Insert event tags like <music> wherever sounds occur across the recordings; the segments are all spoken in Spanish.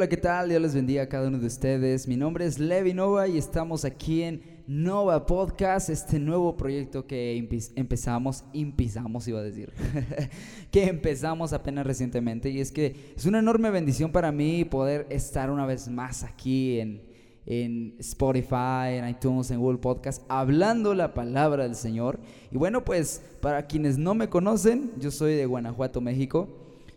Hola, ¿qué tal? Dios les bendiga a cada uno de ustedes. Mi nombre es Levi Nova y estamos aquí en Nova Podcast, este nuevo proyecto que empezamos, empezamos iba a decir, <laughs> que empezamos apenas recientemente y es que es una enorme bendición para mí poder estar una vez más aquí en, en Spotify, en iTunes, en Google Podcast, hablando la palabra del Señor. Y bueno, pues para quienes no me conocen, yo soy de Guanajuato, México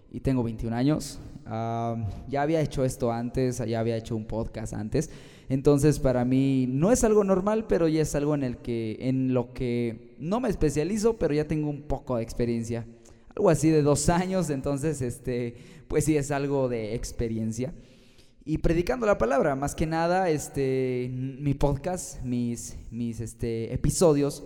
y tengo 21 años ya había hecho esto antes, ya había hecho un podcast antes. Entonces para mí no es algo normal, pero ya es algo en el que en lo que no me especializo, pero ya tengo un poco de experiencia. Algo así de dos años, entonces este, pues sí es algo de experiencia. Y predicando la palabra, más que nada, este, mi podcast, mis, mis este, episodios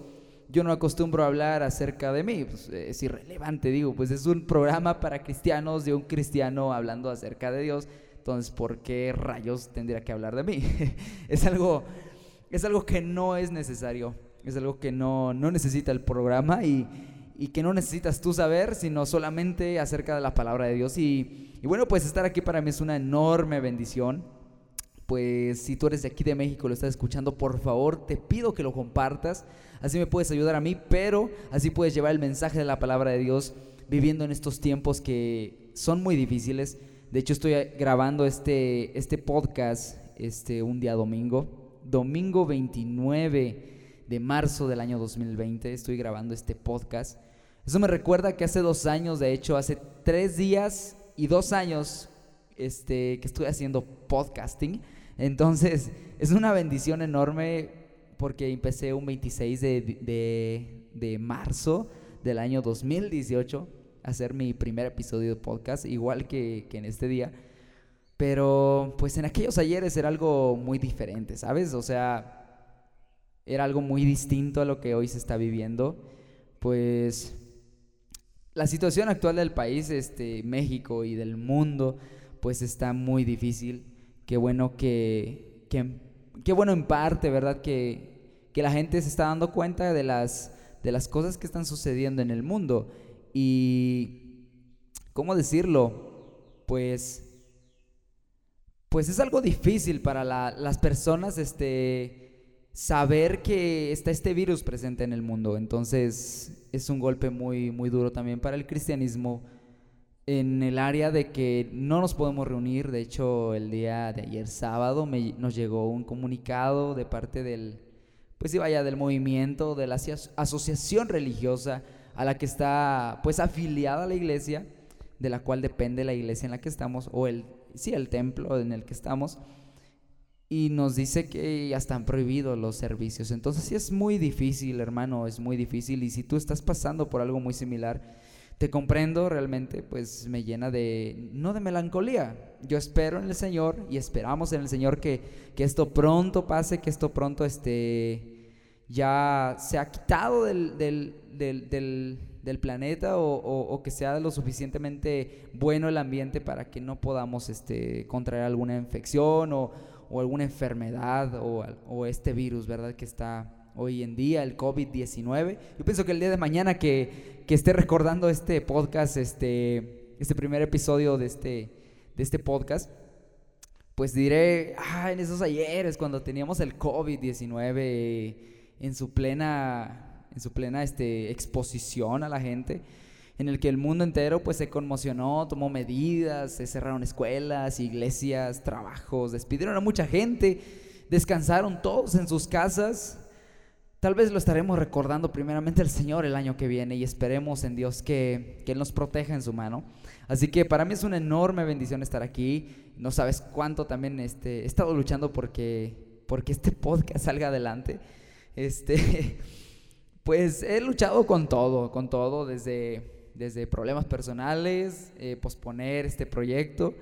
yo no acostumbro a hablar acerca de mí, pues, es irrelevante, digo, pues es un programa para cristianos de un cristiano hablando acerca de Dios, entonces, ¿por qué rayos tendría que hablar de mí? <laughs> es, algo, es algo que no es necesario, es algo que no, no necesita el programa y, y, que no necesitas tú saber, sino solamente acerca de la palabra de Dios. Y, y bueno, pues estar aquí para mí es una enorme bendición pues si tú eres de aquí de México, lo estás escuchando, por favor, te pido que lo compartas. Así me puedes ayudar a mí, pero así puedes llevar el mensaje de la palabra de Dios viviendo en estos tiempos que son muy difíciles. De hecho, estoy grabando este, este podcast este, un día domingo, domingo 29 de marzo del año 2020. Estoy grabando este podcast. Eso me recuerda que hace dos años, de hecho, hace tres días y dos años este, que estoy haciendo podcasting. Entonces, <laughs> es una bendición enorme porque empecé un 26 de, marzo del año 2018 a hacer mi primer episodio de podcast, igual que, que en este día. Pero pues en aquellos ayeres era algo muy diferente, ¿sabes? O sea, era algo muy distinto a lo que hoy se está viviendo. Pues la situación actual del país, este, México y del mundo, pues está muy difícil. Qué bueno que, qué bueno en parte, ¿verdad? Que, que la gente se está dando cuenta de las, de las cosas que están sucediendo en el mundo. Y, ¿cómo decirlo? Pues, pues es algo difícil para las personas este, saber que está este virus presente en el mundo. Entonces es un golpe muy, muy duro también para el cristianismo en el área de que no nos podemos reunir. De hecho, el día de ayer sábado me, nos llegó un comunicado de parte del, pues sí, vaya, del movimiento, de la asociación religiosa a la que está, pues, afiliada la iglesia, de la cual depende la iglesia en la que estamos, o el, sí, el templo en el que estamos. Y nos dice que ya están prohibidos los servicios. Entonces sí es muy difícil, hermano, es muy difícil. Y si tú estás pasando por algo muy similar, te comprendo realmente, pues me llena de, no de melancolía. Yo espero en el Señor y esperamos en el Señor que, que esto pronto pase, que esto pronto este, ya se ha quitado del, del, del, del, planeta o, o, que sea lo suficientemente bueno el ambiente para que no podamos este, contraer alguna infección o, o alguna enfermedad o, o este virus, ¿verdad? Que está hoy en día, el COVID-19. Yo pienso que el día de mañana que, esté recordando este podcast, este, este primer episodio de este, de este podcast, pues diré, ah, en esos ayeres cuando teníamos el COVID-19 en su plena, en su plena este, exposición a la gente, en el que el mundo entero pues se conmocionó, tomó medidas, se cerraron escuelas, iglesias, trabajos, despidieron a mucha gente, descansaron todos en sus casas Tal vez lo estaremos recordando primeramente el Señor el año que viene y esperemos en Dios que, Él nos proteja en su mano. Así que para mí es una enorme bendición estar aquí. No sabes cuánto también este, he estado luchando porque, porque este podcast salga adelante. Este, <laughs> pues he luchado con todo, con todo, desde, desde problemas personales, eh, posponer este proyecto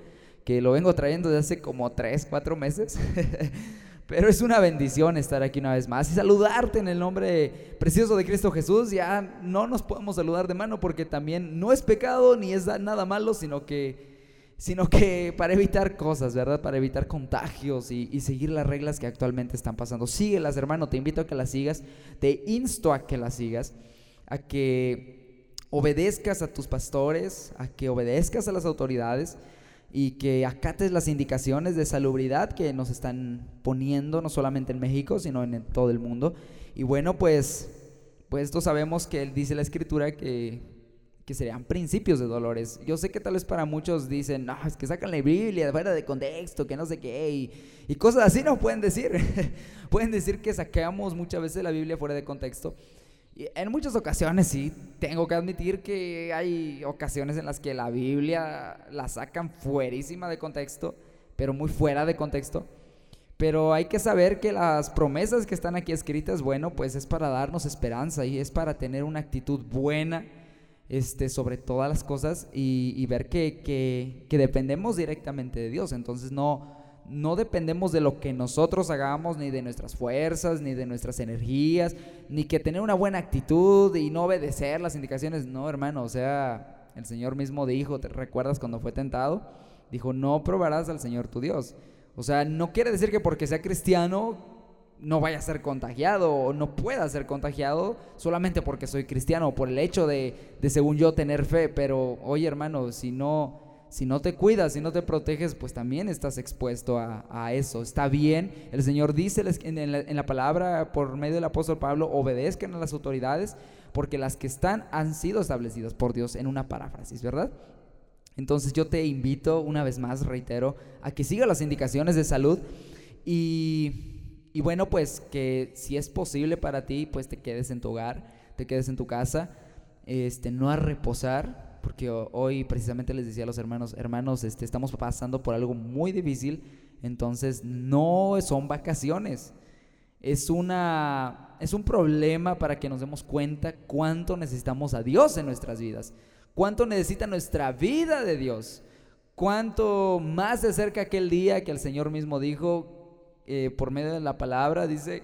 que lo vengo trayendo desde hace como tres, cuatro meses. <laughs> Pero es una bendición estar aquí una vez más y saludarte en el nombre precioso de Cristo Jesús. Ya no nos podemos saludar de mano porque también no es pecado ni es nada malo, sino que sino que para evitar cosas, ¿verdad? Para evitar contagios y, seguir las reglas que actualmente están pasando. Síguelas, hermano, te invito a que las sigas, te insto a que las sigas, a que obedezcas a tus pastores, a que obedezcas a las autoridades y que acates las indicaciones de salubridad que nos están poniendo, no solamente en México, sino en todo el mundo. Y bueno, pues, pues esto sabemos que dice la escritura que que serían principios de dolores. Yo sé que tal vez para muchos dicen, no, es que sacan la Biblia fuera de contexto, que no sé qué, y, cosas así no pueden decir. <laughs> pueden decir que sacamos muchas veces la Biblia fuera de contexto. En muchas ocasiones sí, tengo que admitir que hay ocasiones en las que la Biblia la sacan fuerísima de contexto, pero muy fuera de contexto. Pero hay que saber que las promesas que están aquí escritas, bueno, pues es para darnos esperanza y es para tener una actitud buena este, sobre todas las cosas y, ver que, dependemos directamente de Dios. Entonces no, no dependemos de lo que nosotros hagamos, ni de nuestras fuerzas, ni de nuestras energías, ni que tener una buena actitud y no obedecer las indicaciones. No, hermano, o sea, el Señor mismo dijo, ¿te recuerdas cuando fue tentado? Dijo, no probarás al Señor tu Dios. O sea, no quiere decir que porque sea cristiano no vaya a ser contagiado o no pueda ser contagiado solamente porque soy cristiano o por el hecho de, de, según yo tener fe. Pero oye hermano, si no, si no te cuidas, si no te proteges, pues también estás expuesto a, eso. Está bien, el Señor dice en la, palabra por medio del apóstol Pablo, obedezcan a las autoridades porque las que están han sido establecidas por Dios en una paráfrasis, ¿verdad? Entonces yo te invito una vez más, reitero, a que sigas las indicaciones de salud y y bueno, pues que si es posible para ti, pues te quedes en tu hogar, te quedes en tu casa, este, no a reposar, porque hoy precisamente les decía a los hermanos, hermanos, este, estamos pasando por algo muy difícil, entonces no son vacaciones, es una, es un problema para que nos demos cuenta cuánto necesitamos a Dios en nuestras vidas, cuánto necesita nuestra vida de Dios, cuánto más se acerca aquel día que el Señor mismo dijo, eh, por medio de la palabra, dice,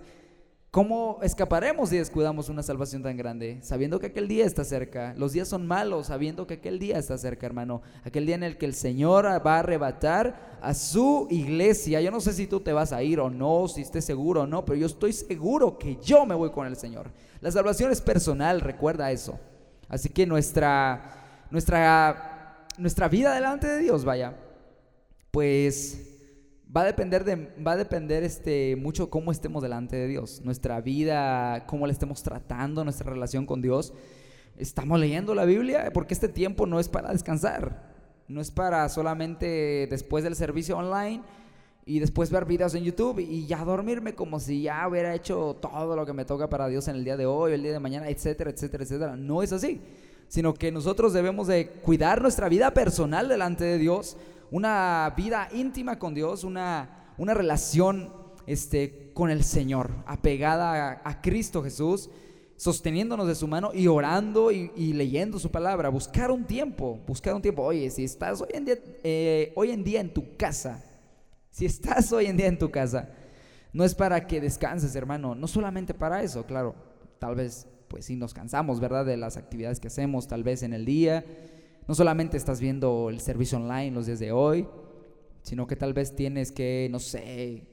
¿cómo escaparemos si descuidamos una salvación tan grande? Sabiendo que aquel día está cerca. Los días son malos, sabiendo que aquel día está cerca, hermano. Aquel día en el que el Señor va a arrebatar a su iglesia. Yo no sé si tú te vas a ir o no, si estés seguro o no, pero yo estoy seguro que yo me voy con el Señor. La salvación es personal, recuerda eso. Así que nuestra, nuestra, nuestra vida delante de Dios, vaya, pues va a depender de va a depender este mucho cómo estemos delante de Dios, nuestra vida, cómo le estemos tratando, nuestra relación con Dios. Estamos leyendo la Biblia porque este tiempo no es para descansar, no es para solamente después del servicio online y después ver videos en YouTube y ya dormirme como si ya hubiera hecho todo lo que me toca para Dios en el día de hoy, el día de mañana, etcétera, etcétera, etcétera. No es así, sino que nosotros debemos de cuidar nuestra vida personal delante de Dios una vida íntima con Dios, una, una relación este, con el Señor, apegada a, Cristo Jesús, sosteniéndonos de su mano y orando y, leyendo su palabra. Buscar un tiempo, buscar un tiempo. Oye, si estás hoy en día, eh, hoy en, día en tu casa, si estás hoy en día en tu casa, no es para que descanses, hermano, no solamente para eso, claro, tal vez pues sí nos cansamos, ¿verdad? De las actividades que hacemos, tal vez en el día, no solamente estás viendo el servicio online los días de hoy, sino que tal vez tienes que, no sé,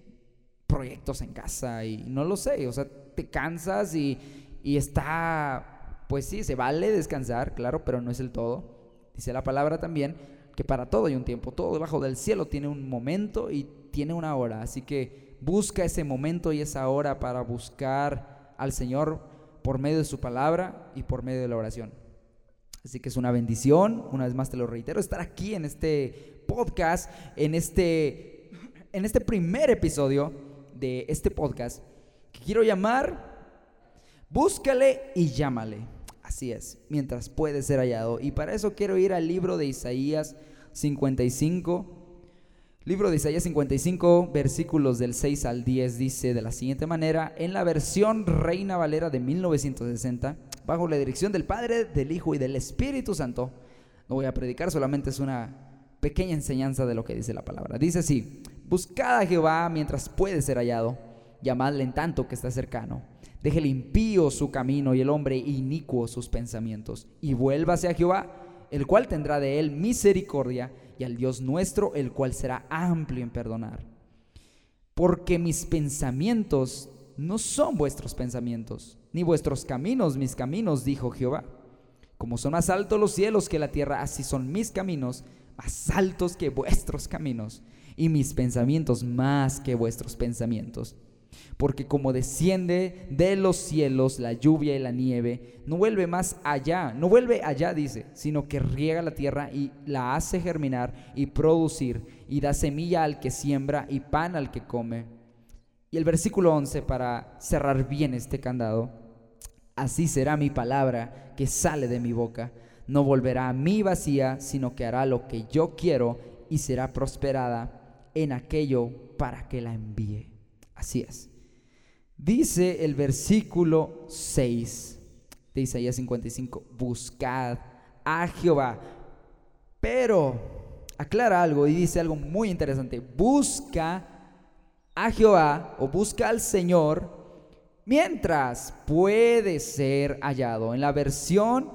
proyectos en casa y no lo sé, o sea, te cansas y, y está, pues sí, se vale descansar, claro, pero no es el todo. Dice la palabra también que para todo hay un tiempo, todo debajo del cielo tiene un momento y tiene una hora, así que busca ese momento y esa hora para buscar al Señor por medio de su palabra y por medio de la oración. Así que es una bendición, una vez más te lo reitero, estar aquí en este podcast, en este, en este primer episodio de este podcast, que quiero llamar Búscale y llámale. Así es, mientras puede ser hallado. Y para eso quiero ir al libro de Isaías 55. Libro de Isaías 55, versículos del 6 al 10, dice de la siguiente manera, en la versión Reina Valera de 1960 bajo la dirección del Padre, del Hijo y del Espíritu Santo. No voy a predicar, solamente es una pequeña enseñanza de lo que dice la palabra. Dice así, buscad a Jehová mientras puede ser hallado, llamadle en tanto que está cercano. Deje impío su camino y el hombre inicuo sus pensamientos, y vuélvase a Jehová, el cual tendrá de él misericordia, y al Dios nuestro, el cual será amplio en perdonar. Porque mis pensamientos no son vuestros pensamientos, ni vuestros caminos mis caminos, dijo Jehová. Como son más altos los cielos que la tierra, así son mis caminos más altos que vuestros caminos, y mis pensamientos más que vuestros pensamientos. Porque como desciende de los cielos la lluvia y la nieve, no vuelve más allá, no vuelve allá, dice, sino que riega la tierra y la hace germinar y producir, y da semilla al que siembra y pan al que come. Y el versículo 11, para cerrar bien este candado, así será mi palabra que sale de mi boca no volverá a mí vacía, sino que hará lo que yo quiero y será prosperada en aquello para que la envíe. Así es. Dice el versículo 6 de Isaías 55, buscad a Jehová. Pero aclara algo y dice algo muy interesante. Busca a Jehová o busca al Señor mientras puede ser hallado. En la versión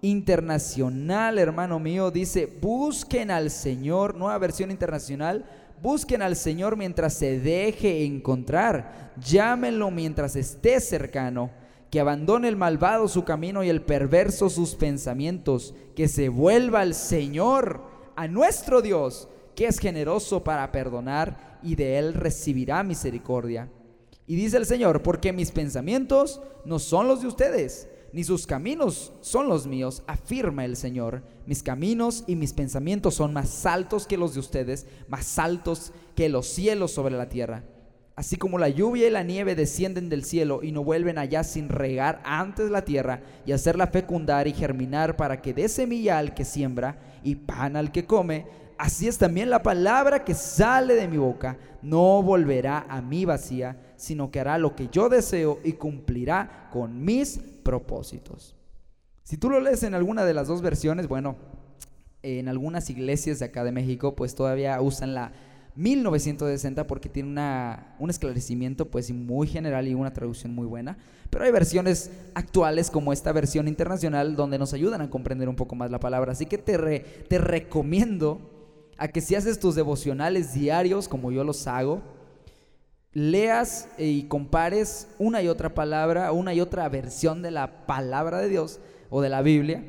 internacional, hermano mío, dice, busquen al Señor, nueva versión internacional, busquen al Señor mientras se deje encontrar, llámenlo mientras esté cercano, que abandone el malvado su camino y el perverso sus pensamientos, que se vuelva al Señor, a nuestro Dios, que es generoso para perdonar y de él recibirá misericordia. Y dice el Señor, porque mis pensamientos no son los de ustedes ni sus caminos son los míos, afirma el Señor. Mis caminos y mis pensamientos son más altos que los de ustedes, más altos que los cielos sobre la tierra. Así como la lluvia y la nieve descienden del cielo y no vuelven allá sin regar antes la tierra y hacerla fecundar y germinar para que dé semilla al que siembra y pan al que come, así es también la palabra que sale de mi boca. No volverá a mí vacía, sino que hará lo que yo deseo y cumplirá con mis propósitos. Si tú lo lees en alguna de las dos versiones, bueno, en algunas iglesias de acá de México, pues todavía usan la 1960 porque tiene una, un esclarecimiento pues muy general y una traducción muy buena. Pero hay versiones actuales como esta versión internacional donde nos ayudan a comprender un poco más la palabra. Así que te, te recomiendo a que si haces tus devocionales diarios como yo los hago, leas y compares una y otra palabra, una y otra versión de la palabra de Dios o de la Biblia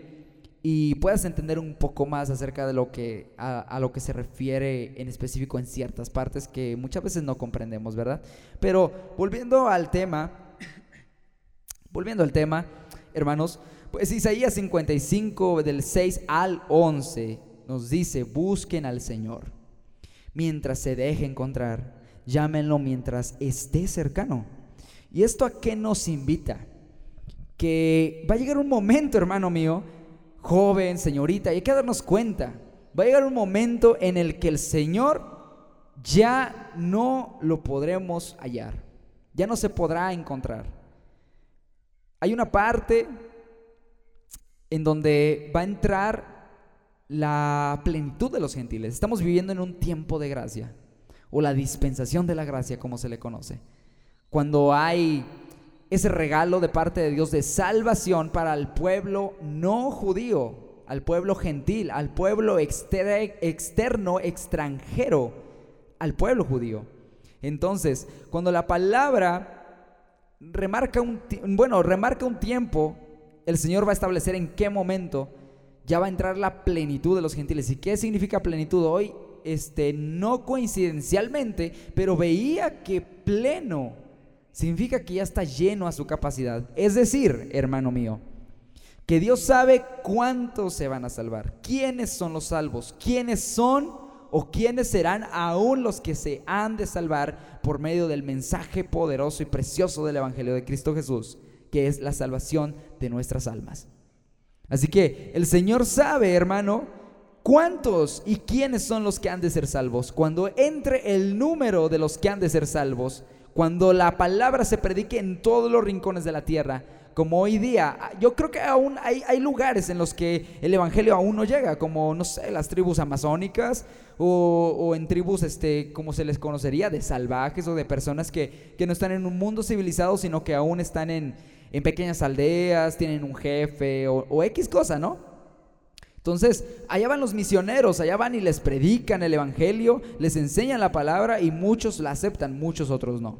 y puedas entender un poco más acerca de lo que a, lo que se refiere en específico en ciertas partes que muchas veces no comprendemos, ¿verdad? Pero volviendo al tema, <coughs> volviendo al tema, hermanos, pues Isaías 55 del 6 al 11 nos dice, busquen al Señor mientras se deje encontrar llámenlo mientras esté cercano. ¿Y esto a qué nos invita? Que va a llegar un momento, hermano mío, joven, señorita, y hay que darnos cuenta, va a llegar un momento en el que el Señor ya no lo podremos hallar, ya no se podrá encontrar. Hay una parte en donde va a entrar la plenitud de los gentiles. Estamos viviendo en un tiempo de gracia o la dispensación de la gracia como se le conoce. Cuando hay ese regalo de parte de Dios de salvación para el pueblo no judío, al pueblo gentil, al pueblo externo, extranjero, al pueblo judío. Entonces, cuando la palabra remarca un, bueno, remarca un tiempo, el Señor va a establecer en qué momento ya va a entrar la plenitud de los gentiles. ¿Y qué significa plenitud? Hoy este, no coincidencialmente, pero veía que pleno significa que ya está lleno a su capacidad. Es decir, hermano mío, que Dios sabe cuántos se van a salvar, quiénes son los salvos, quiénes son o quiénes serán aún los que se han de salvar por medio del mensaje poderoso y precioso del Evangelio de Cristo Jesús, que es la salvación de nuestras almas. Así que el Señor sabe, hermano, ¿Cuántos y quiénes son los que han de ser salvos? Cuando entre el número de los que han de ser salvos, cuando la palabra se predique en todos los rincones de la tierra, como hoy día. Yo creo que aún hay, lugares en los que el Evangelio aún no llega, como, no sé, las tribus amazónicas o, en tribus, este, como se les conocería, de salvajes o de personas que, que no están en un mundo civilizado, sino que aún están en, en pequeñas aldeas, tienen un jefe o, X cosa, ¿no? Entonces, allá van los misioneros, allá van y les predican el Evangelio, les enseñan la palabra y muchos la aceptan, muchos otros no.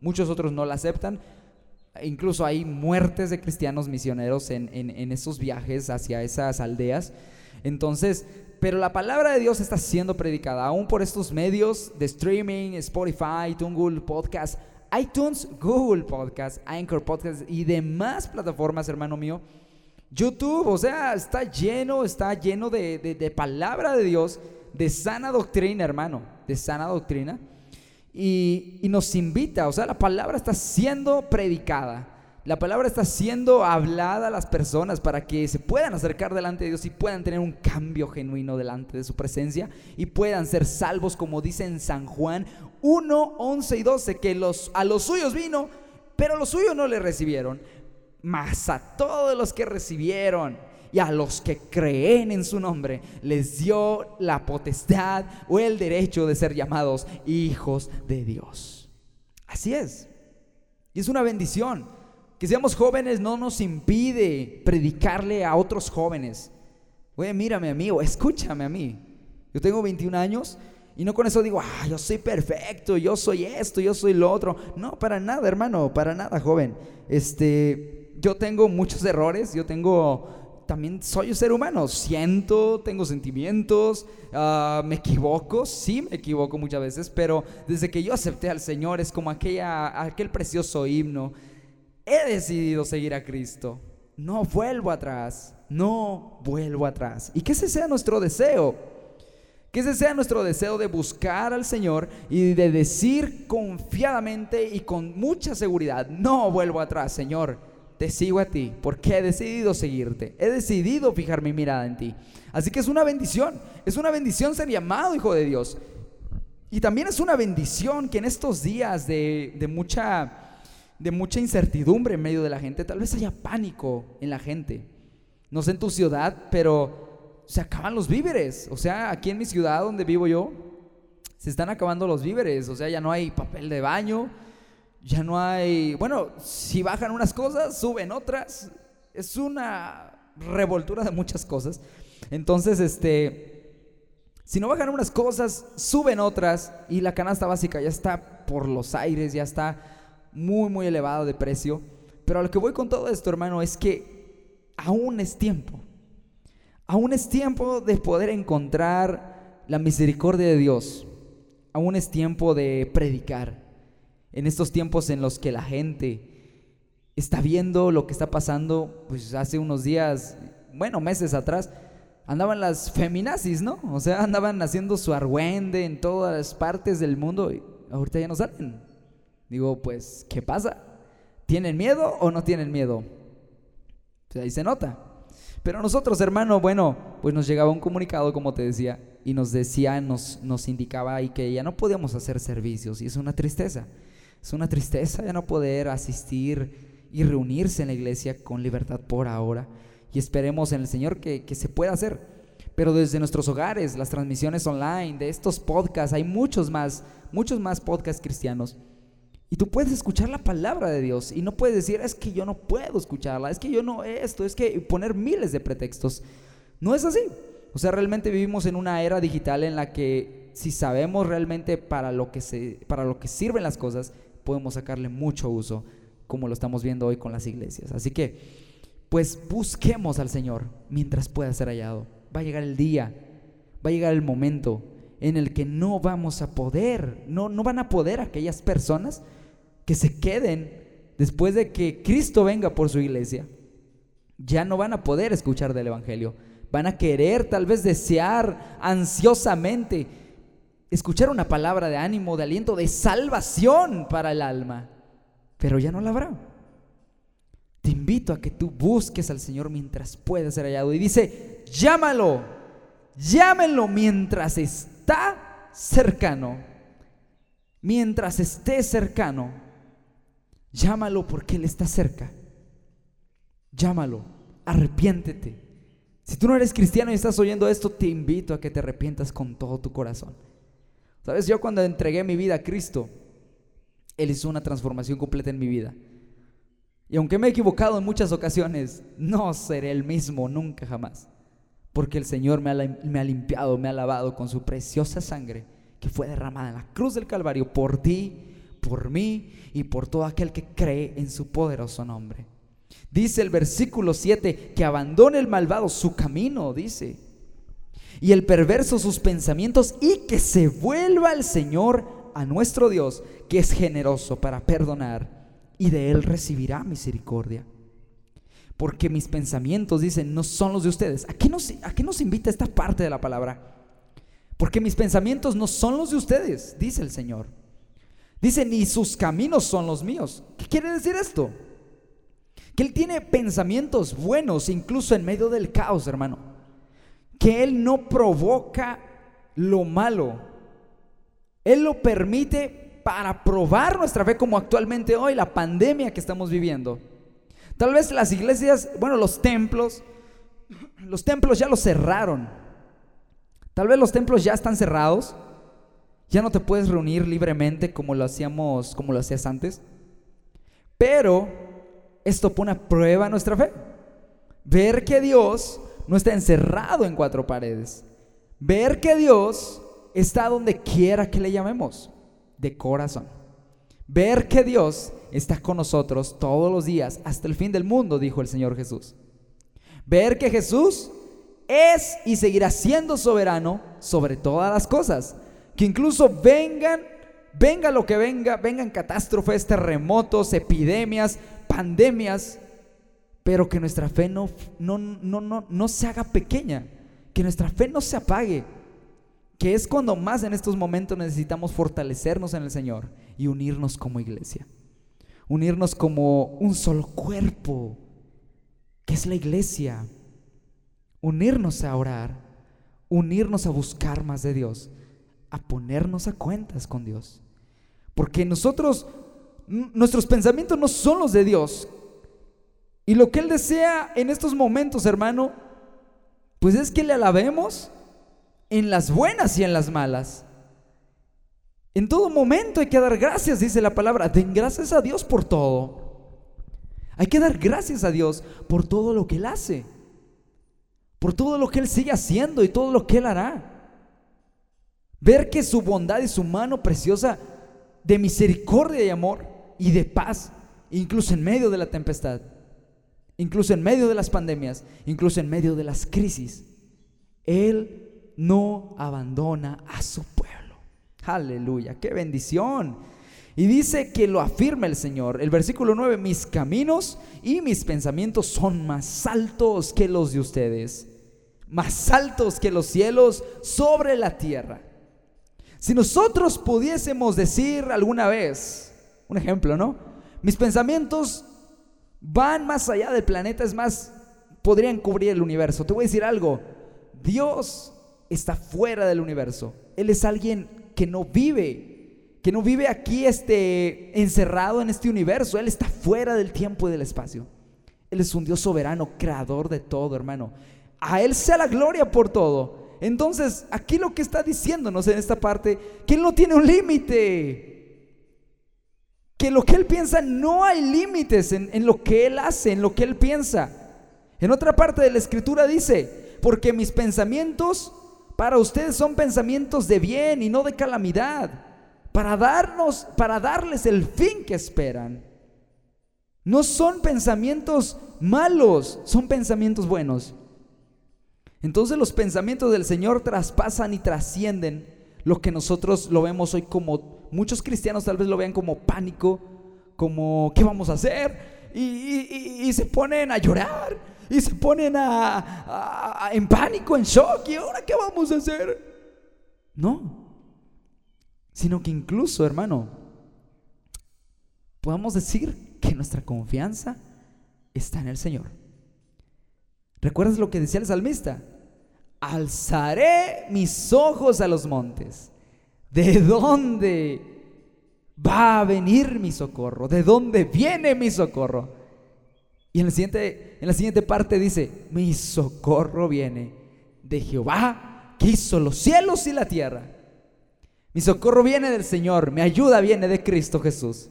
Muchos otros no la aceptan. Incluso hay muertes de cristianos misioneros en, en, esos viajes hacia esas aldeas. Entonces, pero la palabra de Dios está siendo predicada aún por estos medios de streaming, Spotify, Google Podcast, iTunes, Google Podcast, Anchor Podcast y demás plataformas, hermano mío YouTube, o sea, está lleno, está lleno de, palabra de Dios, de sana doctrina, hermano, de sana doctrina. Y, y, nos invita, o sea, la palabra está siendo predicada. La palabra está siendo hablada a las personas para que se puedan acercar delante de Dios y puedan tener un cambio genuino delante de su presencia y puedan ser salvos, como dice en San Juan 1, 11 y 12, que los, a los suyos vino, pero los suyos no le recibieron mas a todos los que recibieron y a los que creen en su nombre les dio la potestad o el derecho de ser llamados hijos de Dios. Así es. Y es una bendición. Que seamos jóvenes no nos impide predicarle a otros jóvenes. Oye, mírame amigo, escúchame a mí. Yo tengo 21 años y no con eso digo, ah, yo soy perfecto, yo soy esto, yo soy lo otro. No, para nada, hermano, para nada, joven. Este, yo tengo muchos errores, yo tengo, también soy un ser humano, siento, tengo sentimientos, ah, me equivoco, sí me equivoco muchas veces, pero desde que yo acepté al Señor es como aquella, aquel precioso himno, he decidido seguir a Cristo, no vuelvo atrás, no vuelvo atrás. Y que ese sea nuestro deseo. Que ese sea nuestro deseo de buscar al Señor y de decir confiadamente y con mucha seguridad, no vuelvo atrás, Señor te sigo a ti, porque he decidido seguirte, he decidido fijar mi mirada en ti. Así que es una bendición, es una bendición ser llamado hijo de Dios. Y también es una bendición que en estos días de, mucha, de mucha incertidumbre en medio de la gente, tal vez haya pánico en la gente. No sé en tu ciudad, pero se acaban los víveres. O sea, aquí en mi ciudad donde vivo yo, se están acabando los víveres. O sea, ya no hay papel de baño, ya no hay, bueno, si bajan unas cosas, suben otras. Es una revoltura de muchas cosas. Entonces, este, si no bajan unas cosas, suben otras y la canasta básica ya está por los aires, ya está muy, muy elevada de precio. Pero a lo que voy con todo esto, hermano, es que aún es tiempo. Aún es tiempo de poder encontrar la misericordia de Dios. Aún es tiempo de predicar en estos tiempos en los que la gente está viendo lo que está pasando, pues hace unos días, bueno, meses atrás, andaban las feminazis, ¿no? O sea, andaban haciendo su argüende en todas partes del mundo y ahorita ya no salen. Digo, pues, ¿qué pasa? ¿Tienen miedo o no tienen miedo? Pues ahí se nota. Pero nosotros, hermano, bueno, pues nos llegaba un comunicado, como te decía, y nos decía, nos, nos indicaba ahí que ya no podíamos hacer servicios, y es una tristeza. Es una tristeza ya no poder asistir y reunirse en la iglesia con libertad por ahora. Y esperemos en el Señor que, se pueda hacer. Pero desde nuestros hogares, las transmisiones online, de estos podcasts, hay muchos más, muchos más podcasts cristianos. Y tú puedes escuchar la palabra de Dios y no puedes decir, es que yo no puedo escucharla, es que yo no esto, es que poner miles de pretextos. No es así. O sea, realmente vivimos en una era digital en la que si sabemos realmente para lo que, se, para lo que sirven las cosas, podemos sacarle mucho uso, como lo estamos viendo hoy con las iglesias. Así que, pues busquemos al Señor mientras pueda ser hallado. Va a llegar el día, va a llegar el momento en el que no vamos a poder, no, no van a poder aquellas personas que se queden después de que Cristo venga por su iglesia. Ya no van a poder escuchar del Evangelio. Van a querer, tal vez desear ansiosamente escuchar una palabra de ánimo, de aliento, de salvación para el alma, pero ya no la habrá. Te invito a que tú busques al Señor mientras pueda ser hallado. Y dice, llámalo, llámenlo mientras está cercano. Mientras esté cercano, llámalo porque Él está cerca. Llámalo, arrepiéntete. Si tú no eres cristiano y estás oyendo esto, te invito a que te arrepientas con todo tu corazón. Sabes, yo cuando entregué mi vida a Cristo, Él hizo una transformación completa en mi vida. Y aunque me he equivocado en muchas ocasiones, no seré el mismo nunca jamás. Porque el Señor me ha, me ha limpiado, me ha lavado con su preciosa sangre que fue derramada en la cruz del Calvario por ti, por mí y por todo aquel que cree en su poderoso nombre. Dice el versículo 7 que abandone el malvado su camino, dice, y el perverso sus pensamientos y que se vuelva al Señor, a nuestro Dios, que es generoso para perdonar y de él recibirá misericordia. Porque mis pensamientos, dicen, no son los de ustedes. ¿A qué, nos, ¿A qué nos invita esta parte de la palabra? Porque mis pensamientos no son los de ustedes, dice el Señor. Dice, ni sus caminos son los míos. ¿Qué quiere decir esto? Que Él tiene pensamientos buenos incluso en medio del caos, hermano. Que Él no provoca lo malo. Él lo permite para probar nuestra fe como actualmente hoy, la pandemia que estamos viviendo. Tal vez las iglesias, bueno, los templos, los templos ya los cerraron. Tal vez los templos ya están cerrados. Ya no te puedes reunir libremente como lo hacíamos, como lo hacías antes. Pero esto pone a prueba nuestra fe. Ver que Dios no está encerrado en cuatro paredes. Ver que Dios está donde quiera que le llamemos, de corazón. Ver que Dios está con nosotros todos los días hasta el fin del mundo, dijo el Señor Jesús. Ver que Jesús es y seguirá siendo soberano sobre todas las cosas. Que incluso vengan, venga lo que venga, vengan catástrofes, terremotos, epidemias, pandemias, pero que nuestra fe no, no, no, no, no se haga pequeña, que nuestra fe no se apague, que es cuando más en estos momentos necesitamos fortalecernos en el Señor y unirnos como iglesia, unirnos como un solo cuerpo, que es la iglesia, unirnos a orar, unirnos a buscar más de Dios, a ponernos a cuentas con Dios. Porque nosotros nuestros pensamientos no son los de Dios. Y lo que Él desea en estos momentos, hermano, pues es que le alabemos en las buenas y en las malas. En todo momento hay que dar gracias, dice la palabra. Den gracias a Dios por todo. Hay que dar gracias a Dios por todo lo que Él hace. Por todo lo que Él sigue haciendo y todo lo que Él hará. Ver que su bondad y su mano preciosa de misericordia y amor y de paz, incluso en medio de la tempestad, incluso en medio de las pandemias, incluso en medio de las crisis. Él no abandona a su pueblo. Aleluya, qué bendición. Y dice que lo afirma el Señor. El versículo 9, mis caminos y mis pensamientos son más altos que los de ustedes, más altos que los cielos sobre la tierra. Si nosotros pudiésemos decir alguna vez, un ejemplo, ¿no? Mis pensamientos van más allá del planeta, es más, podrían cubrir el universo. Te voy a decir algo, Dios está fuera del universo. Él es alguien que no vive, que no vive aquí este, encerrado en este universo. Él está fuera del tiempo y del espacio. Él es un Dios soberano, creador de todo, hermano. A Él sea la gloria por todo. Entonces, aquí lo que está diciéndonos en esta parte, que Él no tiene un límite que lo que Él piensa no hay límites en, lo que Él hace, en lo que Él piensa. En otra parte de la escritura dice, porque mis pensamientos para ustedes son pensamientos de bien y no de calamidad, para darnos, para darles el fin que esperan. No son pensamientos malos, son pensamientos buenos. Entonces los pensamientos del Señor traspasan y trascienden lo que nosotros lo vemos hoy como muchos cristianos tal vez lo vean como pánico, como ¿qué vamos a hacer? Y, se ponen a llorar y se ponen a, en pánico, en shock. ¿Y ahora qué vamos a hacer? No, sino que incluso, hermano, podamos decir que nuestra confianza está en el Señor. ¿Recuerdas lo que decía el salmista? Alzaré mis ojos a los montes. ¿De dónde va a venir mi socorro? ¿De dónde viene mi socorro? Y en la siguiente, en la siguiente parte dice, mi socorro viene de Jehová que hizo los cielos y la tierra. Mi socorro viene del Señor, mi ayuda viene de Cristo Jesús.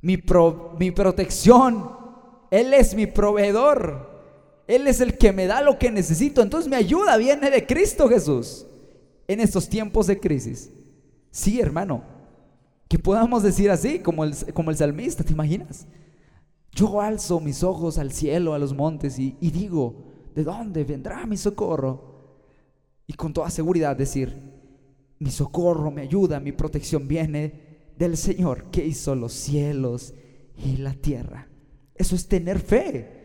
Mi, mi protección, Él es mi proveedor. Él es el que me da lo que necesito. Entonces mi ayuda viene de Cristo Jesús en estos tiempos de crisis. Sí, hermano, que podamos decir así, como el, como el salmista, ¿te imaginas? Yo alzo mis ojos al cielo, a los montes y, y digo, ¿de dónde vendrá mi socorro? Y con toda seguridad decir, mi socorro, mi ayuda, mi protección viene del Señor que hizo los cielos y la tierra. Eso es tener fe.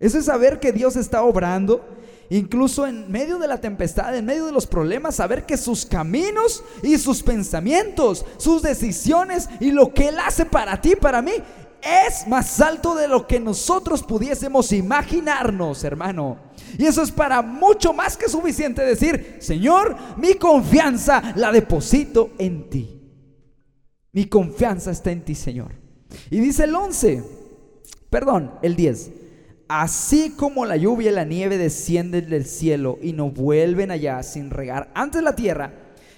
Eso es saber que Dios está obrando incluso en medio de la tempestad, en medio de los problemas, saber que sus caminos y sus pensamientos, sus decisiones y lo que Él hace para ti, para mí, es más alto de lo que nosotros pudiésemos imaginarnos, hermano. Y eso es para mucho más que suficiente decir, Señor, mi confianza la deposito en ti. Mi confianza está en ti, Señor. Y dice el 11, perdón, el 10. Así como la lluvia y la nieve descienden del cielo y no vuelven allá sin regar antes la tierra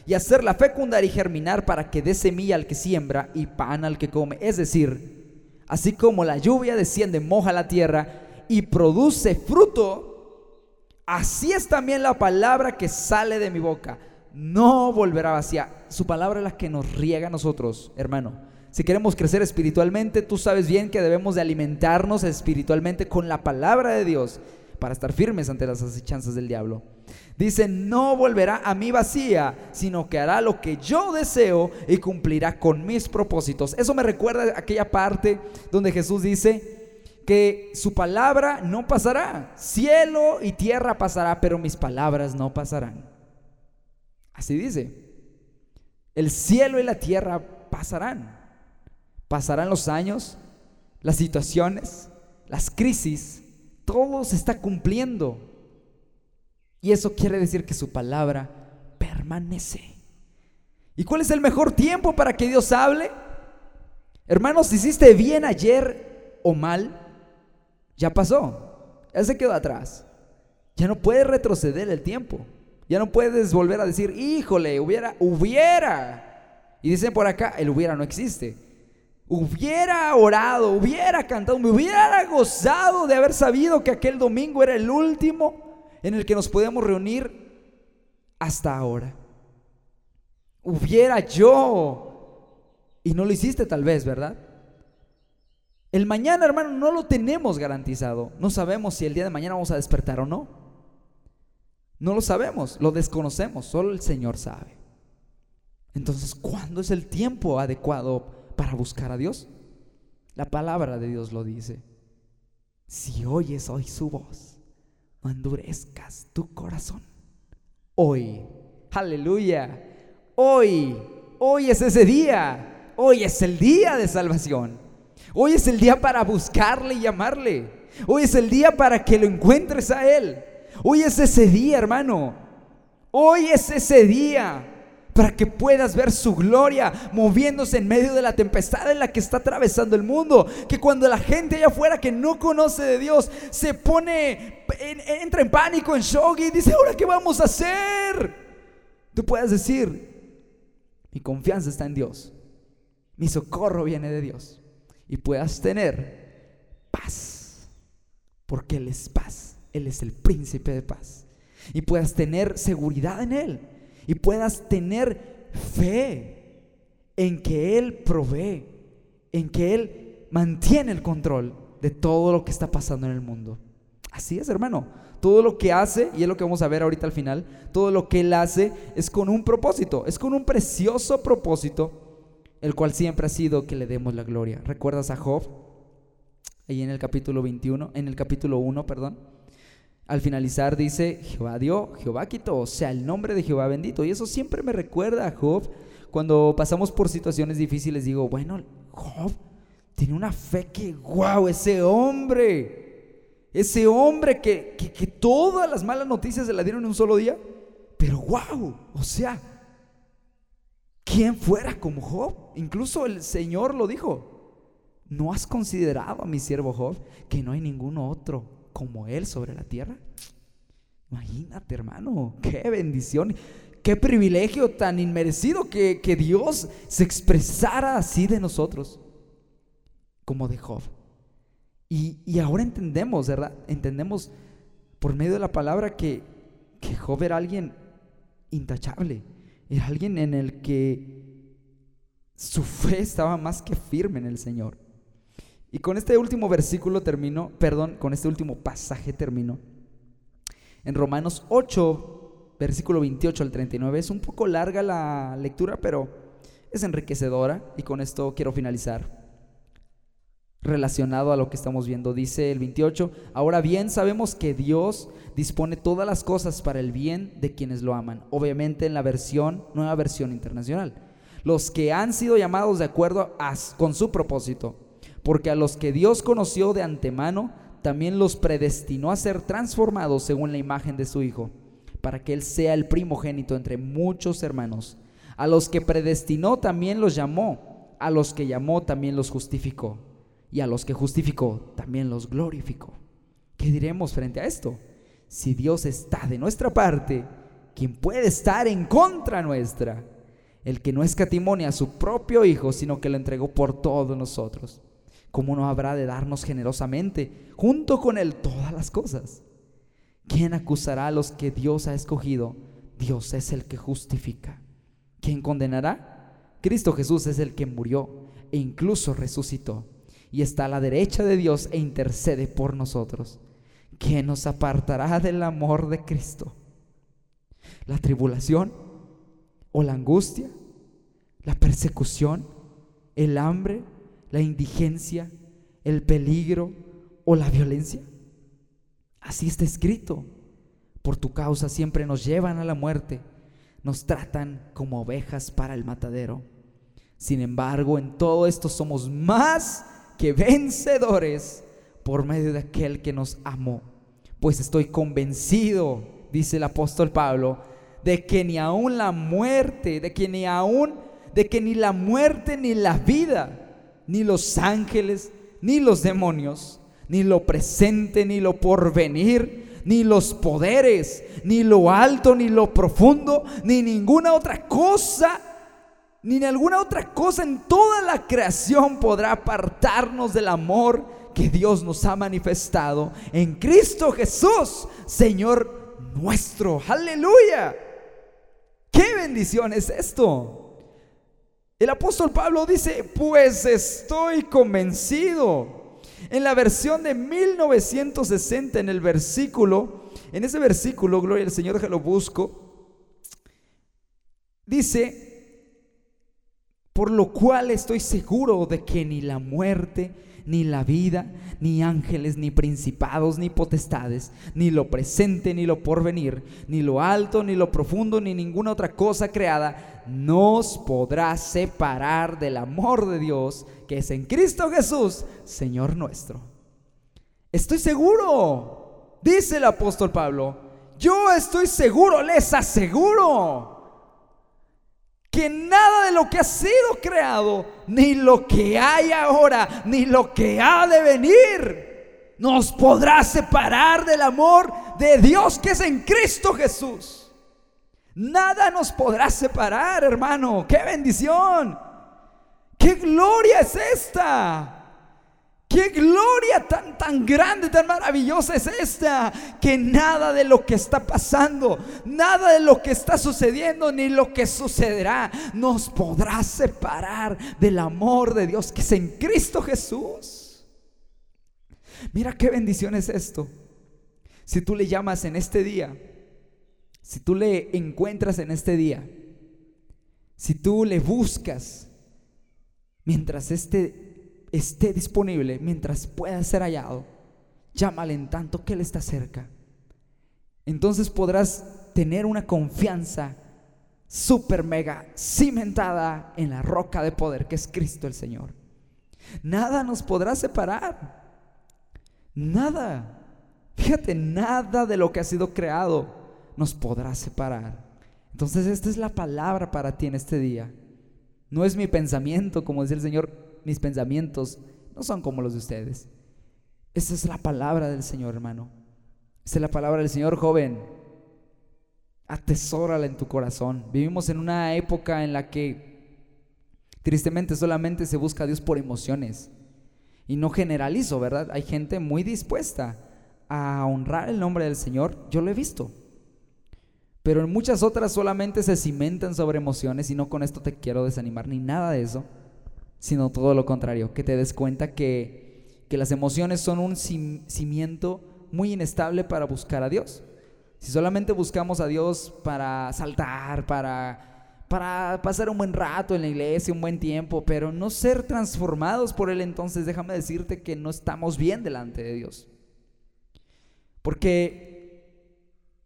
y hacerla fecundar y germinar para que dé semilla al que siembra y pan al que come. Es decir, así como la lluvia desciende, moja la tierra y produce fruto, así es también la palabra que sale de mi boca. No volverá vacía. Su palabra es la que nos riega a nosotros, hermano si queremos crecer espiritualmente, tú sabes bien que debemos de alimentarnos espiritualmente con la palabra de Dios para estar firmes ante las acechanzas del diablo. Dice, no volverá a mí vacía, sino que hará lo que yo deseo y cumplirá con mis propósitos. Eso me recuerda aquella parte donde Jesús dice que su palabra no pasará. Cielo y tierra pasará, pero mis palabras no pasarán. Así dice. El cielo y la tierra pasarán. Pasarán los años, las situaciones, las crisis, todo se está cumpliendo. Y eso quiere decir que su palabra permanece. ¿Y cuál es el mejor tiempo para que Dios hable? Hermanos, hiciste bien ayer o mal, ya pasó. Ya se quedó atrás. Ya no puedes retroceder el tiempo. Ya no puedes volver a decir, híjole, hubiera, hubiera. Y dicen por acá, el hubiera no existe hubiera orado, hubiera cantado, me hubiera gozado de haber sabido que aquel domingo era el último en el que nos podíamos reunir hasta ahora. Hubiera yo, y no lo hiciste tal vez, ¿verdad? El mañana, hermano, no lo tenemos garantizado. No sabemos si el día de mañana vamos a despertar o no. No lo sabemos, lo desconocemos, solo el Señor sabe. Entonces, ¿cuándo es el tiempo adecuado para buscar a Dios. La palabra de Dios lo dice. Si oyes hoy su voz, no endurezcas tu corazón. Hoy, aleluya, hoy, hoy es ese día. Hoy es el día de salvación. Hoy es el día para buscarle y llamarle. Hoy es el día para que lo encuentres a Él. Hoy es ese día, hermano. Hoy es ese día para que puedas ver su gloria moviéndose en medio de la tempestad en la que está atravesando el mundo. Que cuando la gente allá afuera que no conoce de Dios se pone, entra en pánico, en shock y dice, ahora qué vamos a hacer. Tú puedes decir, mi confianza está en Dios, mi socorro viene de Dios. Y puedas tener paz, porque Él es paz, Él es el príncipe de paz. Y puedas tener seguridad en Él y puedas tener fe en que Él provee, en que Él mantiene el control de todo lo que está pasando en el mundo. Así es, hermano. Todo lo que hace, y es lo que vamos a ver ahorita al final, todo lo que Él hace es con un propósito, es con un precioso propósito, el cual siempre ha sido que le demos la gloria. ¿Recuerdas a Job? Ahí en el capítulo 21, en el capítulo 1, perdón. Al finalizar dice, Jehová dio, Jehová quitó, o sea, el nombre de Jehová bendito. Y eso siempre me recuerda a Job. Cuando pasamos por situaciones difíciles, digo, bueno, Job tiene una fe que, wow, ese hombre, ese hombre que, que, todas las malas noticias se la dieron en un solo día, pero wow, o sea, ¿quién fuera como Job? Incluso el Señor lo dijo, ¿no has considerado a mi siervo Job que no hay ninguno otro como él sobre la tierra? Imagínate, hermano, qué bendición, qué privilegio tan inmerecido que, que Dios se expresara así de nosotros, como de Job. Y, y, ahora entendemos, ¿verdad? Entendemos por medio de la palabra que, que Job era alguien intachable, era alguien en el que su fe estaba más que firme en el Señor. Y con este último versículo termino, perdón, con este último pasaje termino. En Romanos 8, versículo 28 al 39, es un poco larga la lectura, pero es enriquecedora y con esto quiero finalizar. Relacionado a lo que estamos viendo, dice el 28, ahora bien sabemos que Dios dispone todas las cosas para el bien de quienes lo aman, obviamente en la versión, nueva versión internacional, los que han sido llamados de acuerdo con su propósito porque a los que Dios conoció de antemano, también los predestinó a ser transformados según la imagen de su Hijo, para que Él sea el primogénito entre muchos hermanos. A los que predestinó también los llamó, a los que llamó también los justificó, y a los que justificó también los glorificó. ¿Qué diremos frente a esto? Si Dios está de nuestra parte, ¿quién puede estar en contra nuestra? El que no escatimonia a su propio Hijo, sino que lo entregó por todos nosotros ¿cómo no habrá de darnos generosamente junto con Él todas las cosas? ¿Quién acusará a los que Dios ha escogido? Dios es el que justifica. ¿Quién condenará? Cristo Jesús es el que murió e incluso resucitó y está a la derecha de Dios e intercede por nosotros. ¿Quién nos apartará del amor de Cristo? ¿La tribulación o la angustia? ¿La persecución? ¿El hambre? La indigencia, el peligro o la violencia? Así está escrito. Por tu causa siempre nos llevan a la muerte, nos tratan como ovejas para el matadero. Sin embargo, en todo esto somos más que vencedores por medio de aquel que nos amó. Pues estoy convencido, dice el apóstol Pablo, de que ni aún la muerte, de que ni aún, de que ni la muerte ni la vida, ni los ángeles, ni los demonios, ni lo presente, ni lo porvenir, ni los poderes, ni lo alto, ni lo profundo, ni ninguna otra cosa, ni en alguna otra cosa en toda la creación podrá apartarnos del amor que Dios nos ha manifestado en Cristo Jesús, Señor nuestro. Aleluya. ¿Qué bendición es esto? El apóstol Pablo dice, pues estoy convencido. En la versión de 1960, en el versículo, en ese versículo, gloria al Señor, que lo busco, dice, por lo cual estoy seguro de que ni la muerte, ni la vida, ni ángeles, ni principados, ni potestades, ni lo presente, ni lo porvenir, ni lo alto, ni lo profundo, ni ninguna otra cosa creada, nos podrá separar del amor de Dios que es en Cristo Jesús, Señor nuestro. Estoy seguro, dice el apóstol Pablo, yo estoy seguro, les aseguro que nada de lo que ha sido creado, ni lo que hay ahora, ni lo que ha de venir, nos podrá separar del amor de Dios que es en Cristo Jesús. Nada nos podrá separar, hermano. ¡Qué bendición! ¡Qué gloria es esta! Qué gloria tan, tan grande, tan maravillosa es esta, que nada de lo que está pasando, nada de lo que está sucediendo, ni lo que sucederá, nos podrá separar del amor de Dios que es en Cristo Jesús. Mira qué bendición es esto. Si tú le llamas en este día, si tú le encuentras en este día, si tú le buscas, mientras este esté disponible, mientras pueda ser hallado, llámale en tanto que Él está cerca. Entonces podrás tener una confianza super mega cimentada en la roca de poder que es Cristo el Señor. Nada nos podrá separar. Nada. Fíjate, nada de lo que ha sido creado nos podrá separar. Entonces esta es la palabra para ti en este día. No es mi pensamiento, como dice el Señor, mis pensamientos, no son como los de ustedes. Esa es la palabra del Señor, hermano. Esa es la palabra del Señor, joven. Atesórala en tu corazón. Vivimos en una época en la que tristemente solamente se busca a Dios por emociones. Y no generalizo, ¿verdad? Hay gente muy dispuesta a honrar el nombre del Señor. Yo lo he visto. Pero en muchas otras solamente se cimentan sobre emociones y no con esto te quiero desanimar ni nada de eso, sino todo lo contrario, que te des cuenta que, que las emociones son un cimiento muy inestable para buscar a Dios. Si solamente buscamos a Dios para saltar, para, para pasar un buen rato en la iglesia, un buen tiempo, pero no ser transformados por Él, entonces déjame decirte que no estamos bien delante de Dios. Porque,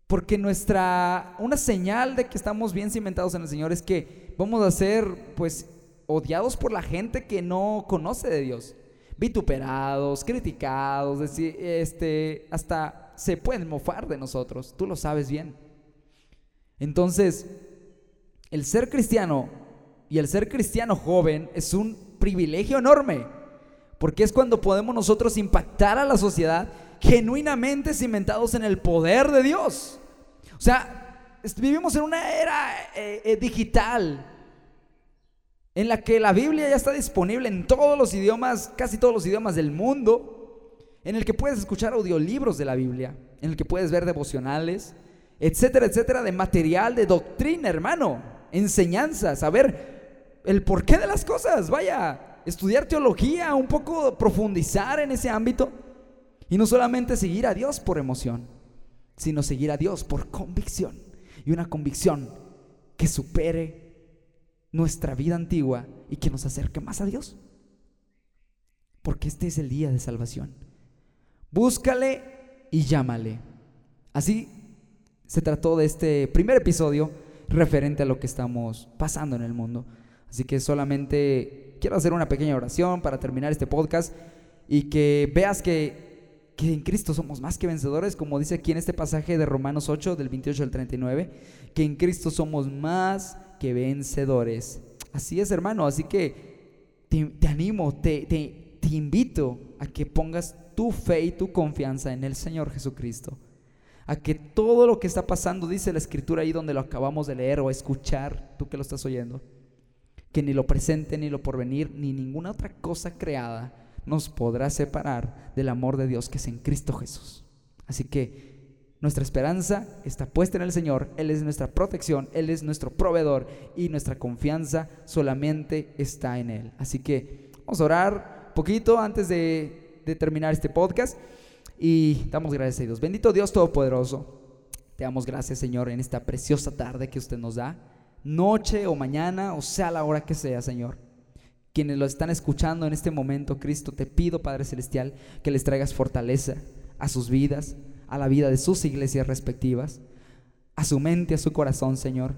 porque nuestra, una señal de que estamos bien cimentados en el Señor es que vamos a ser, pues, odiados por la gente que no conoce de Dios. Vituperados, criticados, este, hasta se pueden mofar de nosotros. Tú lo sabes bien. Entonces, el ser cristiano y el ser cristiano joven es un privilegio enorme. Porque es cuando podemos nosotros impactar a la sociedad genuinamente cimentados en el poder de Dios. O sea, vivimos en una era eh, eh, digital en la que la Biblia ya está disponible en todos los idiomas, casi todos los idiomas del mundo, en el que puedes escuchar audiolibros de la Biblia, en el que puedes ver devocionales, etcétera, etcétera, de material, de doctrina, hermano, enseñanza, saber el porqué de las cosas, vaya, estudiar teología, un poco profundizar en ese ámbito. Y no solamente seguir a Dios por emoción, sino seguir a Dios por convicción. Y una convicción que supere nuestra vida antigua y que nos acerque más a Dios. Porque este es el día de salvación. Búscale y llámale. Así se trató de este primer episodio referente a lo que estamos pasando en el mundo. Así que solamente quiero hacer una pequeña oración para terminar este podcast y que veas que que en Cristo somos más que vencedores, como dice aquí en este pasaje de Romanos 8, del 28 al 39, que en Cristo somos más que vencedores. Así es, hermano, así que te, animo, te, te, te invito a que pongas tu fe y tu confianza en el Señor Jesucristo. A que todo lo que está pasando, dice la escritura ahí donde lo acabamos de leer o escuchar, tú que lo estás oyendo, que ni lo presente, ni lo porvenir, ni ninguna otra cosa creada nos podrá separar del amor de Dios que es en Cristo Jesús. Así que nuestra esperanza está puesta en el Señor, Él es nuestra protección, Él es nuestro proveedor y nuestra confianza solamente está en Él. Así que vamos a orar poquito antes de, de terminar este podcast y damos gracias a Dios. Bendito Dios Todopoderoso, te damos gracias Señor en esta preciosa tarde que usted nos da, noche o mañana o sea la hora que sea Señor quienes lo están escuchando en este momento, Cristo, te pido, Padre Celestial, que les traigas fortaleza a sus vidas, a la vida de sus iglesias respectivas, a su mente, a su corazón, Señor.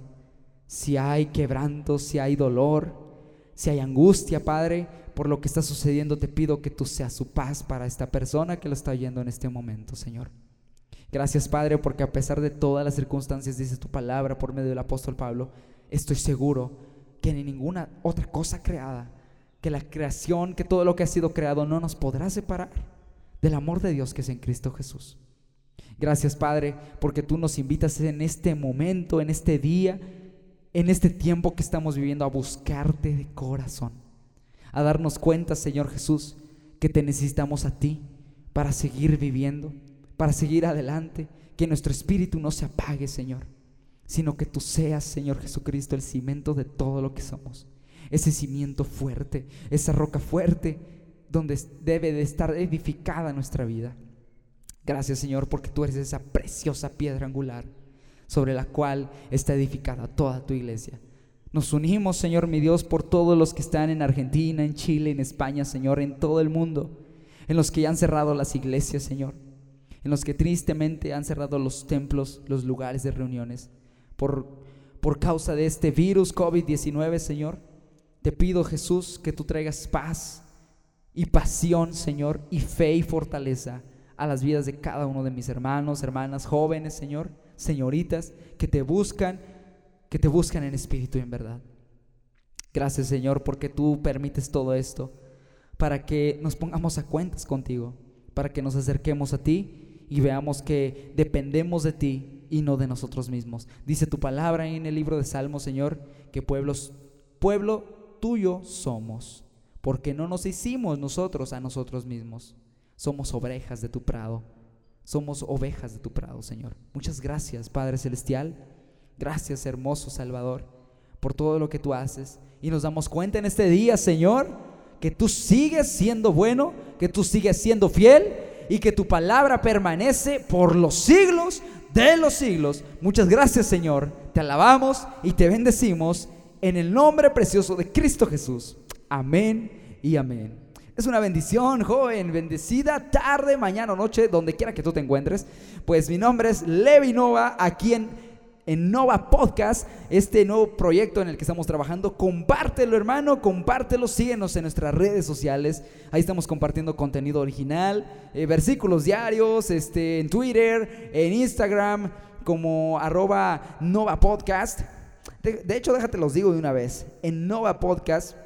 Si hay quebranto, si hay dolor, si hay angustia, Padre, por lo que está sucediendo, te pido que tú seas su paz para esta persona que lo está oyendo en este momento, Señor. Gracias, Padre, porque a pesar de todas las circunstancias, dice tu palabra por medio del apóstol Pablo, estoy seguro que ni ninguna otra cosa creada que la creación, que todo lo que ha sido creado no nos podrá separar del amor de Dios que es en Cristo Jesús. Gracias Padre, porque tú nos invitas en este momento, en este día, en este tiempo que estamos viviendo a buscarte de corazón, a darnos cuenta, Señor Jesús, que te necesitamos a ti para seguir viviendo, para seguir adelante, que nuestro espíritu no se apague, Señor, sino que tú seas, Señor Jesucristo, el cimento de todo lo que somos ese cimiento fuerte, esa roca fuerte donde debe de estar edificada nuestra vida. Gracias Señor porque tú eres esa preciosa piedra angular sobre la cual está edificada toda tu iglesia. Nos unimos, Señor mi Dios, por todos los que están en Argentina, en Chile, en España, Señor, en todo el mundo, en los que ya han cerrado las iglesias, Señor, en los que tristemente han cerrado los templos, los lugares de reuniones, por, por causa de este virus COVID-19, Señor. Te pido, Jesús, que tú traigas paz y pasión, Señor, y fe y fortaleza a las vidas de cada uno de mis hermanos, hermanas, jóvenes, Señor, señoritas, que te buscan, que te buscan en espíritu y en verdad. Gracias, Señor, porque tú permites todo esto, para que nos pongamos a cuentas contigo, para que nos acerquemos a ti y veamos que dependemos de ti y no de nosotros mismos. Dice tu palabra en el libro de Salmos, Señor, que pueblos, pueblo tuyo somos, porque no nos hicimos nosotros a nosotros mismos. Somos ovejas de tu prado. Somos ovejas de tu prado, Señor. Muchas gracias, Padre Celestial. Gracias, hermoso Salvador, por todo lo que tú haces. Y nos damos cuenta en este día, Señor, que tú sigues siendo bueno, que tú sigues siendo fiel y que tu palabra permanece por los siglos de los siglos. Muchas gracias, Señor. Te alabamos y te bendecimos en el nombre precioso de Cristo Jesús. Amén y amén. Es una bendición, joven, bendecida tarde, mañana o noche, donde quiera que tú te encuentres. Pues mi nombre es Levi Nova, aquí en, en Nova Podcast, este nuevo proyecto en el que estamos trabajando. Compártelo, hermano, compártelo, síguenos en nuestras redes sociales. Ahí estamos compartiendo contenido original, eh, versículos diarios, este, en Twitter, en Instagram, como arroba Nova Podcast. De, hecho, déjate los digo de una vez. En Nova Podcast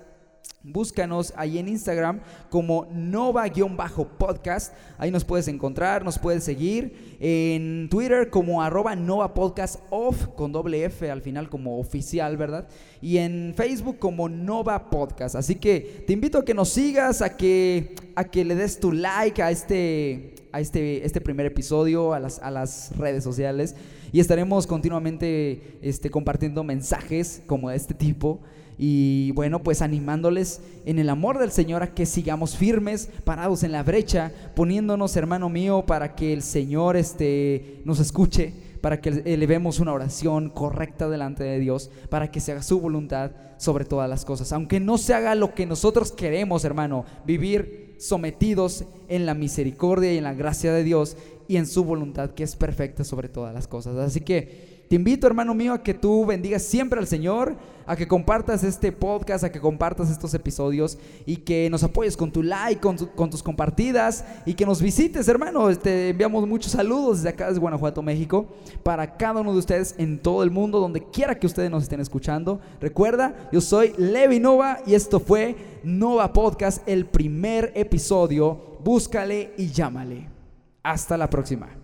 Búscanos ahí en Instagram como Nova-podcast. Ahí nos puedes encontrar, nos puedes seguir. En Twitter como arroba Nova Podcast Off con doble F al final como oficial, ¿verdad? Y en Facebook como Nova Podcast. Así que te invito a que nos sigas, a que, a que le des tu like a este, a este, este primer episodio, a las, a las redes sociales. Y estaremos continuamente este, compartiendo mensajes como de este tipo. Y bueno, pues animándoles en el amor del Señor a que sigamos firmes, parados en la brecha, poniéndonos, hermano mío, para que el Señor este, nos escuche, para que elevemos una oración correcta delante de Dios, para que se haga su voluntad sobre todas las cosas. Aunque no se haga lo que nosotros queremos, hermano, vivir sometidos en la misericordia y en la gracia de Dios y en su voluntad que es perfecta sobre todas las cosas. Así que te invito, hermano mío, a que tú bendigas siempre al Señor, a que compartas este podcast, a que compartas estos episodios y que nos apoyes con tu like, con, tus compartidas y que nos visites, hermano. Te enviamos muchos saludos desde acá, desde Guanajuato, México, para cada uno de ustedes en todo el mundo, donde quiera que ustedes nos estén escuchando. Recuerda, yo soy Levi Nova y esto fue Nova Podcast, el primer episodio. Búscale y llámale. Hasta la próxima.